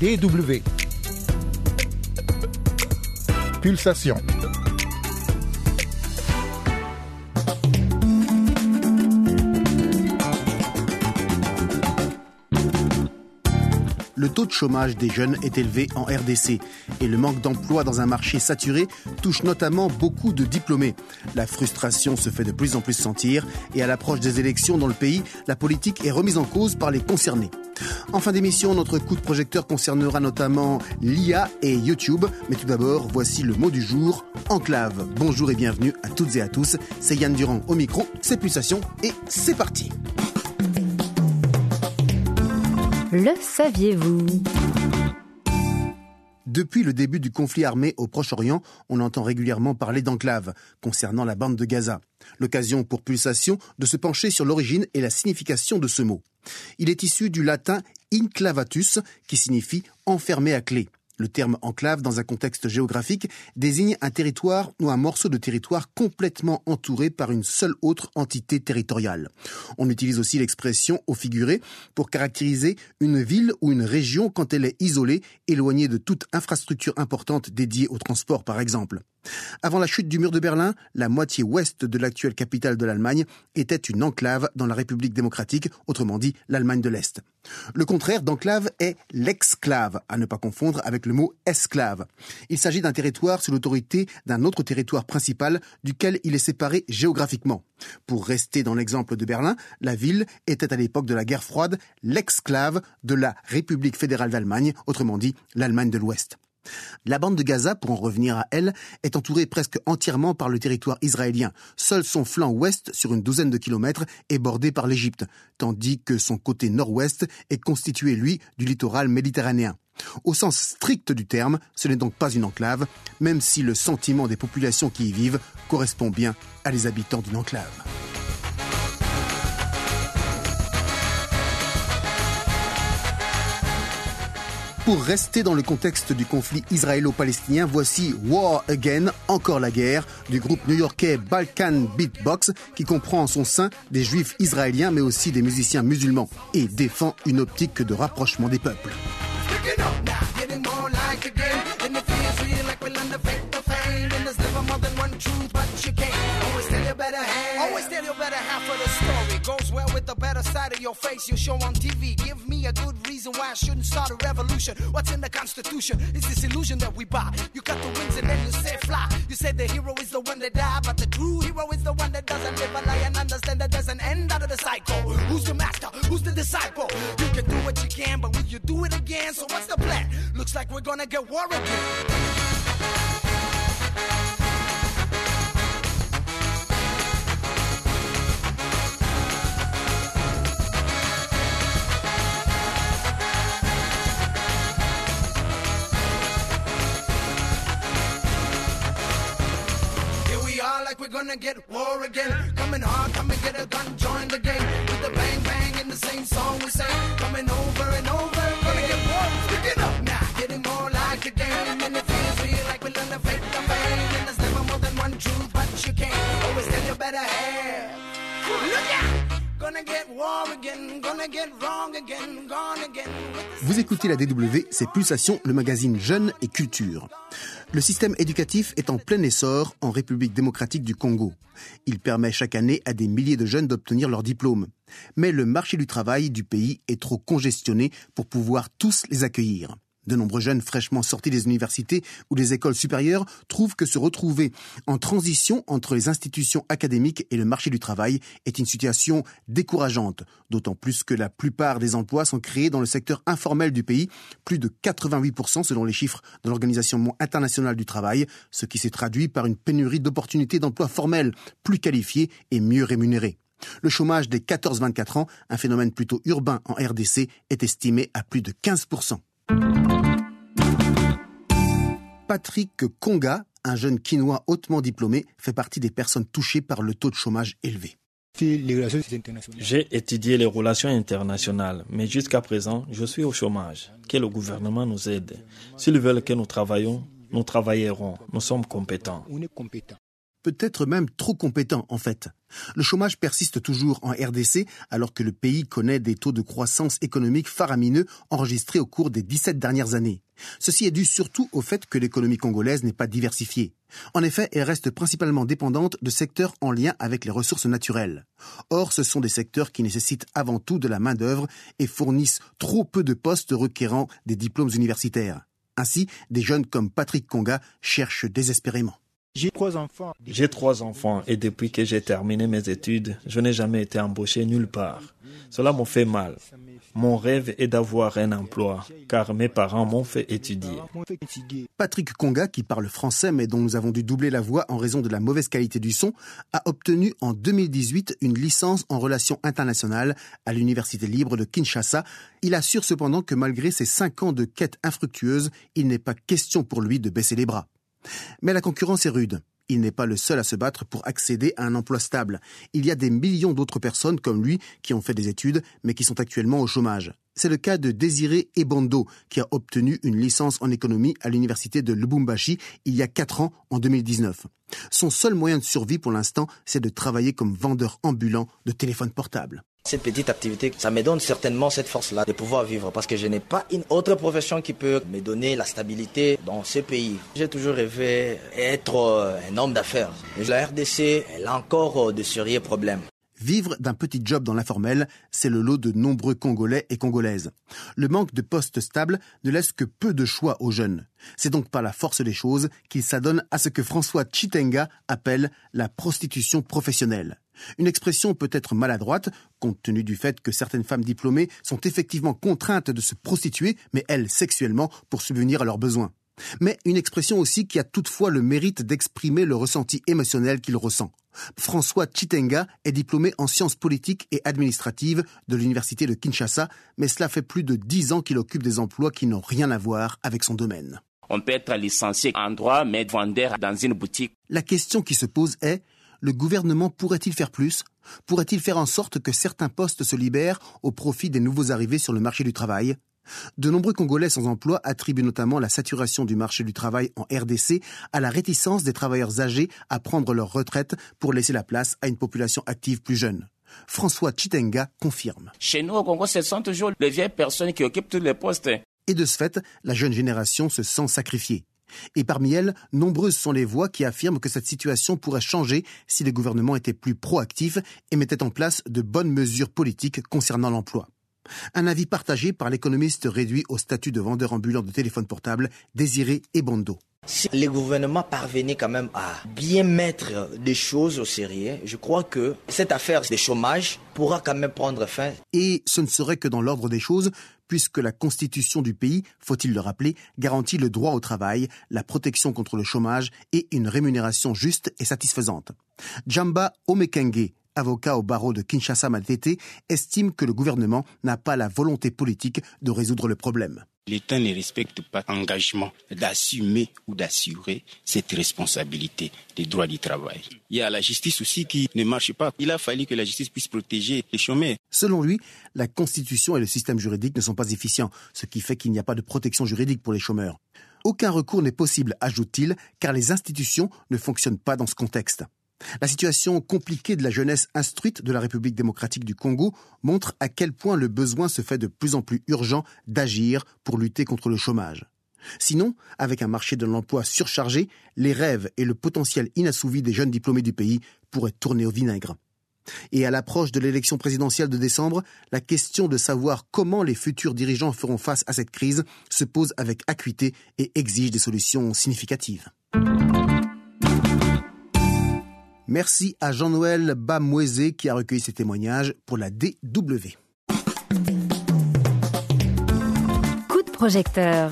DW. Pulsation. Le taux de chômage des jeunes est élevé en RDC et le manque d'emploi dans un marché saturé touche notamment beaucoup de diplômés. La frustration se fait de plus en plus sentir et à l'approche des élections dans le pays, la politique est remise en cause par les concernés. En fin d'émission, notre coup de projecteur concernera notamment l'IA et YouTube. Mais tout d'abord, voici le mot du jour, enclave. Bonjour et bienvenue à toutes et à tous. C'est Yann Durand au micro, c'est Pulsation et c'est parti. Le saviez-vous? Depuis le début du conflit armé au Proche-Orient, on entend régulièrement parler d'enclave concernant la bande de Gaza. L'occasion pour Pulsation de se pencher sur l'origine et la signification de ce mot. Il est issu du latin inclavatus, qui signifie enfermé à clé. Le terme enclave, dans un contexte géographique, désigne un territoire ou un morceau de territoire complètement entouré par une seule autre entité territoriale. On utilise aussi l'expression au figuré pour caractériser une ville ou une région quand elle est isolée, éloignée de toute infrastructure importante dédiée au transport par exemple. Avant la chute du mur de Berlin, la moitié ouest de l'actuelle capitale de l'Allemagne était une enclave dans la République démocratique, autrement dit l'Allemagne de l'Est. Le contraire d'enclave est l'exclave, à ne pas confondre avec le mot esclave. Il s'agit d'un territoire sous l'autorité d'un autre territoire principal duquel il est séparé géographiquement. Pour rester dans l'exemple de Berlin, la ville était à l'époque de la guerre froide l'exclave de la République fédérale d'Allemagne, autrement dit l'Allemagne de l'Ouest. La bande de Gaza, pour en revenir à elle, est entourée presque entièrement par le territoire israélien. Seul son flanc ouest, sur une douzaine de kilomètres, est bordé par l'Égypte, tandis que son côté nord-ouest est constitué, lui, du littoral méditerranéen. Au sens strict du terme, ce n'est donc pas une enclave, même si le sentiment des populations qui y vivent correspond bien à les habitants d'une enclave. Pour rester dans le contexte du conflit israélo-palestinien, voici War Again, encore la guerre, du groupe new-yorkais Balkan Beatbox, qui comprend en son sein des juifs israéliens mais aussi des musiciens musulmans et défend une optique de rapprochement des peuples. A good reason why I shouldn't start a revolution. What's in the Constitution? It's this illusion that we buy. You cut the wings and then you say fly. You say the hero is the one that die, but the true hero is the one that doesn't live a lie and understand that there's an end out of the cycle. Who's the master? Who's the disciple? You can do what you can, but will you do it again? So what's the plan? Looks like we're gonna get war again. Gonna get war again. Coming hard, come and get a gun, join the game. With the bang bang in the same song we sing. Coming over and over, gonna get war. Picking up now, getting more like a game. And it feels real, like we learn to fake the fame. And there's never more than one truth, but you can't always tell you better have. Look out! The Vous écoutez la DW, c'est Pulsation, le magazine Jeunes et Culture. Le système éducatif est en plein essor en République démocratique du Congo. Il permet chaque année à des milliers de jeunes d'obtenir leur diplôme. Mais le marché du travail du pays est trop congestionné pour pouvoir tous les accueillir. De nombreux jeunes fraîchement sortis des universités ou des écoles supérieures trouvent que se retrouver en transition entre les institutions académiques et le marché du travail est une situation décourageante, d'autant plus que la plupart des emplois sont créés dans le secteur informel du pays, plus de 88% selon les chiffres de l'Organisation internationale du travail, ce qui s'est traduit par une pénurie d'opportunités d'emploi formels, plus qualifiés et mieux rémunérés. Le chômage des 14-24 ans, un phénomène plutôt urbain en RDC, est estimé à plus de 15%. Patrick Konga, un jeune quinois hautement diplômé, fait partie des personnes touchées par le taux de chômage élevé. J'ai étudié les relations internationales, mais jusqu'à présent, je suis au chômage. Que le gouvernement nous aide. S'ils veulent que nous travaillions, nous travaillerons. Nous sommes compétents. Peut-être même trop compétents en fait. Le chômage persiste toujours en RDC alors que le pays connaît des taux de croissance économique faramineux enregistrés au cours des 17 dernières années. Ceci est dû surtout au fait que l'économie congolaise n'est pas diversifiée. En effet, elle reste principalement dépendante de secteurs en lien avec les ressources naturelles. Or, ce sont des secteurs qui nécessitent avant tout de la main-d'œuvre et fournissent trop peu de postes requérant des diplômes universitaires. Ainsi, des jeunes comme Patrick Conga cherchent désespérément. J'ai trois enfants. J'ai trois enfants et depuis que j'ai terminé mes études, je n'ai jamais été embauché nulle part. Cela m'a fait mal. Mon rêve est d'avoir un emploi, car mes parents m'ont fait étudier. Patrick Conga, qui parle français mais dont nous avons dû doubler la voix en raison de la mauvaise qualité du son, a obtenu en 2018 une licence en relations internationales à l'Université libre de Kinshasa. Il assure cependant que malgré ses cinq ans de quête infructueuse, il n'est pas question pour lui de baisser les bras. Mais la concurrence est rude. Il n'est pas le seul à se battre pour accéder à un emploi stable. Il y a des millions d'autres personnes comme lui qui ont fait des études mais qui sont actuellement au chômage. C'est le cas de Désiré Ebondo qui a obtenu une licence en économie à l'université de Lubumbashi il y a quatre ans en 2019. Son seul moyen de survie pour l'instant, c'est de travailler comme vendeur ambulant de téléphones portables. Cette petite activité, ça me donne certainement cette force-là de pouvoir vivre parce que je n'ai pas une autre profession qui peut me donner la stabilité dans ce pays. J'ai toujours rêvé être euh, un homme d'affaires. La RDC, elle a encore euh, de sérieux problèmes. Vivre d'un petit job dans l'informel, c'est le lot de nombreux Congolais et Congolaises. Le manque de postes stables ne laisse que peu de choix aux jeunes. C'est donc par la force des choses qu'il s'adonne à ce que François Chitenga appelle la prostitution professionnelle. Une expression peut-être maladroite, compte tenu du fait que certaines femmes diplômées sont effectivement contraintes de se prostituer, mais elles sexuellement, pour subvenir à leurs besoins. Mais une expression aussi qui a toutefois le mérite d'exprimer le ressenti émotionnel qu'il ressent. François Chitenga est diplômé en sciences politiques et administratives de l'université de Kinshasa, mais cela fait plus de dix ans qu'il occupe des emplois qui n'ont rien à voir avec son domaine. On peut être licencié en droit, mais vendeur dans une boutique. La question qui se pose est le gouvernement pourrait-il faire plus? Pourrait-il faire en sorte que certains postes se libèrent au profit des nouveaux arrivés sur le marché du travail? De nombreux Congolais sans emploi attribuent notamment la saturation du marché du travail en RDC à la réticence des travailleurs âgés à prendre leur retraite pour laisser la place à une population active plus jeune. François Chitenga confirme. Chez nous au Congo, ce sont toujours les vieilles personnes qui occupent tous les postes. Et de ce fait, la jeune génération se sent sacrifiée. Et parmi elles, nombreuses sont les voix qui affirment que cette situation pourrait changer si le gouvernement était plus proactif et mettait en place de bonnes mesures politiques concernant l'emploi. Un avis partagé par l'économiste réduit au statut de vendeur ambulant de téléphone portable, Désiré Ebondo. Si le gouvernement parvenait quand même à bien mettre des choses au sérieux, je crois que cette affaire de chômage pourra quand même prendre fin. Et ce ne serait que dans l'ordre des choses, puisque la constitution du pays, faut-il le rappeler, garantit le droit au travail, la protection contre le chômage et une rémunération juste et satisfaisante. Jamba Omekenge, avocat au barreau de Kinshasa Matete, estime que le gouvernement n'a pas la volonté politique de résoudre le problème. L'État ne respecte pas l'engagement d'assumer ou d'assurer cette responsabilité des droits du travail. Il y a la justice aussi qui ne marche pas. Il a fallu que la justice puisse protéger les chômeurs. Selon lui, la Constitution et le système juridique ne sont pas efficients, ce qui fait qu'il n'y a pas de protection juridique pour les chômeurs. Aucun recours n'est possible, ajoute-t-il, car les institutions ne fonctionnent pas dans ce contexte. La situation compliquée de la jeunesse instruite de la République démocratique du Congo montre à quel point le besoin se fait de plus en plus urgent d'agir pour lutter contre le chômage. Sinon, avec un marché de l'emploi surchargé, les rêves et le potentiel inassouvi des jeunes diplômés du pays pourraient tourner au vinaigre. Et à l'approche de l'élection présidentielle de décembre, la question de savoir comment les futurs dirigeants feront face à cette crise se pose avec acuité et exige des solutions significatives. Merci à Jean-Noël Bamouezé qui a recueilli ces témoignages pour la DW. Coup de projecteur.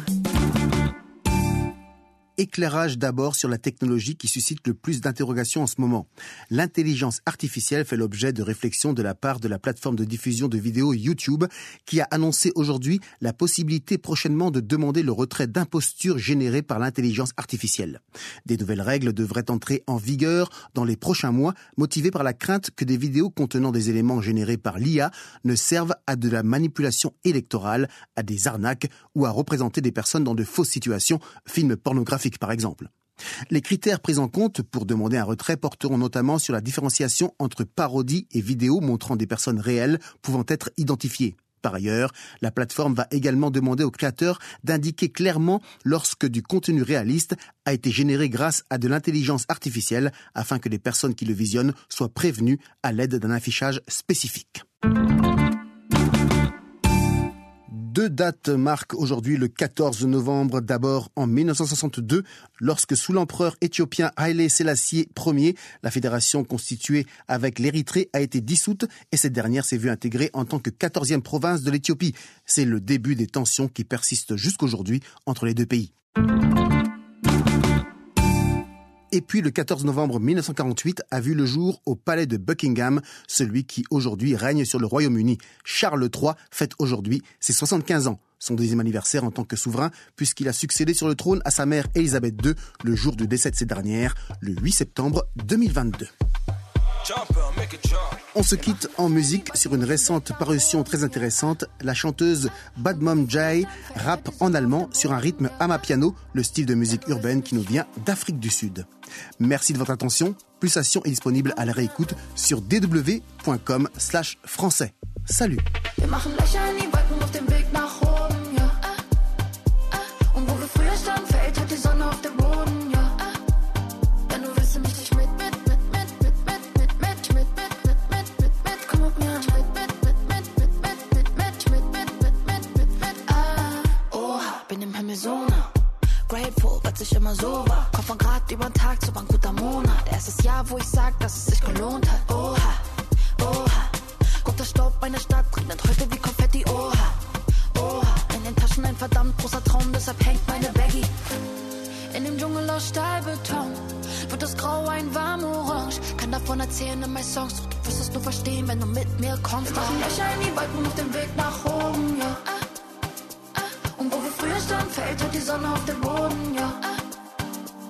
Éclairage d'abord sur la technologie qui suscite le plus d'interrogations en ce moment. L'intelligence artificielle fait l'objet de réflexions de la part de la plateforme de diffusion de vidéos YouTube qui a annoncé aujourd'hui la possibilité prochainement de demander le retrait d'impostures générées par l'intelligence artificielle. Des nouvelles règles devraient entrer en vigueur dans les prochains mois, motivées par la crainte que des vidéos contenant des éléments générés par l'IA ne servent à de la manipulation électorale, à des arnaques ou à représenter des personnes dans de fausses situations, films pornographiques par exemple. Les critères pris en compte pour demander un retrait porteront notamment sur la différenciation entre parodie et vidéo montrant des personnes réelles pouvant être identifiées. Par ailleurs, la plateforme va également demander aux créateurs d'indiquer clairement lorsque du contenu réaliste a été généré grâce à de l'intelligence artificielle afin que les personnes qui le visionnent soient prévenues à l'aide d'un affichage spécifique. Deux dates marquent aujourd'hui le 14 novembre. D'abord en 1962, lorsque sous l'empereur éthiopien Haile Selassie Ier, la fédération constituée avec l'Érythrée a été dissoute et cette dernière s'est vue intégrée en tant que 14e province de l'Éthiopie. C'est le début des tensions qui persistent jusqu'aujourd'hui entre les deux pays. Et puis le 14 novembre 1948 a vu le jour au palais de Buckingham, celui qui aujourd'hui règne sur le Royaume-Uni. Charles III fête aujourd'hui ses 75 ans, son deuxième anniversaire en tant que souverain, puisqu'il a succédé sur le trône à sa mère Elisabeth II le jour du décès de cette dernière, le 8 septembre 2022. On se quitte en musique sur une récente parution très intéressante. La chanteuse Bad Mom Jai rappe en allemand sur un rythme amapiano, le style de musique urbaine qui nous vient d'Afrique du Sud. Merci de votre attention. Pulsation est disponible à la réécoute sur dw.com slash français. Salut deshalb hängt meine Baggy. In dem Dschungel aus Stahlbeton wird das Grau ein warm Orange. Kann davon erzählen in meinen Songs, doch du wirst es nur verstehen, wenn du mit mir kommst. Wir machen Löcher in die Wolken auf dem Weg nach oben, ja. Ah, ah. Und wo wir früher standen, fällt heute die Sonne auf den Boden, ja. Ah,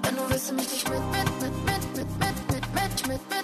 wenn du willst, mich dich mit, mit, mit, mit, mit, mit, mit, mit, mit, mit,